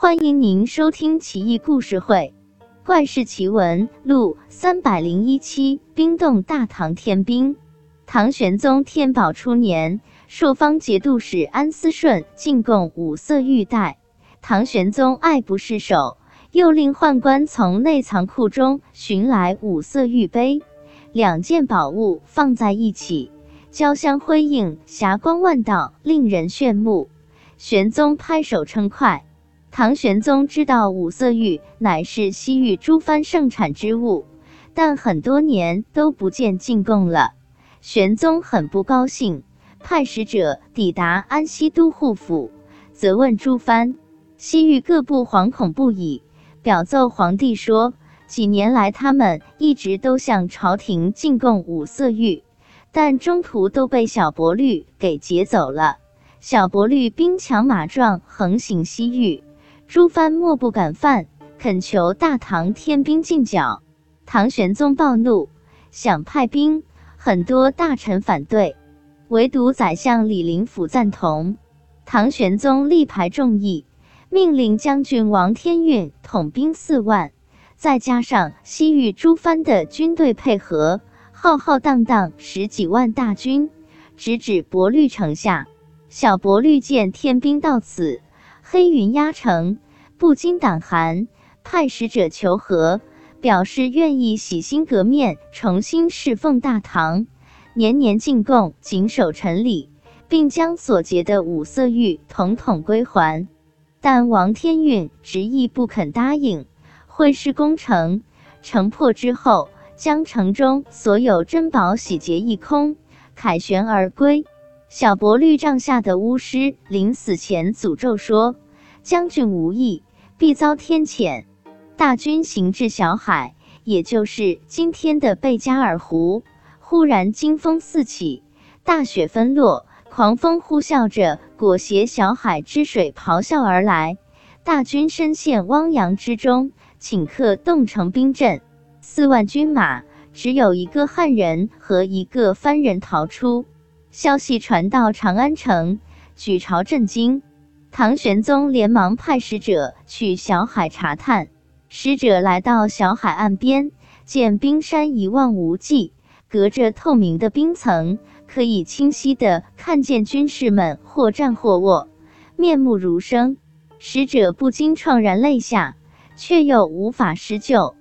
欢迎您收听《奇异故事会·怪事奇闻录》三百零一期。冰冻大唐天兵。唐玄宗天宝初年，朔方节度使安思顺进贡五色玉带，唐玄宗爱不释手，又令宦官从内藏库中寻来五色玉杯，两件宝物放在一起。交相辉映，霞光万道，令人炫目。玄宗拍手称快。唐玄宗知道五色玉乃是西域诸藩盛产之物，但很多年都不见进贡了。玄宗很不高兴，派使者抵达安西都护府，责问诸藩。西域各部惶恐不已，表奏皇帝说，几年来他们一直都向朝廷进贡五色玉。但中途都被小薄绿给劫走了。小薄绿兵强马壮，横行西域，诸藩莫不敢犯，恳求大唐天兵进剿。唐玄宗暴怒，想派兵，很多大臣反对，唯独宰相李林甫赞同。唐玄宗力排众议，命令将军王天运统兵四万，再加上西域诸藩的军队配合。浩浩荡荡十几万大军，直指博绿城下。小博绿见天兵到此，黑云压城，不禁胆寒，派使者求和，表示愿意洗心革面，重新侍奉大唐，年年进贡，谨守臣礼，并将所劫的五色玉统统归还。但王天运执意不肯答应。会师攻城，城破之后。将城中所有珍宝洗劫一空，凯旋而归。小薄绿帐下的巫师临死前诅咒说：“将军无意，必遭天谴。”大军行至小海，也就是今天的贝加尔湖，忽然惊风四起，大雪纷落，狂风呼啸着裹挟小海之水咆哮而来。大军深陷汪洋之中，顷刻冻成冰阵。四万军马，只有一个汉人和一个番人逃出。消息传到长安城，举朝震惊。唐玄宗连忙派使者去小海查探。使者来到小海岸边，见冰山一望无际，隔着透明的冰层，可以清晰地看见军士们或站或卧，面目如生。使者不禁怆然泪下，却又无法施救。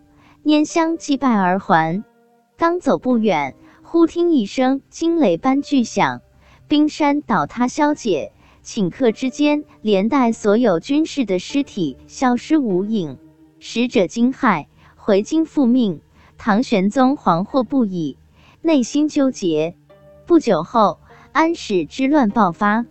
拈香祭拜而还，刚走不远，忽听一声惊雷般巨响，冰山倒塌消解，顷刻之间，连带所有军士的尸体消失无影。使者惊骇，回京复命。唐玄宗惶惑不已，内心纠结。不久后，安史之乱爆发。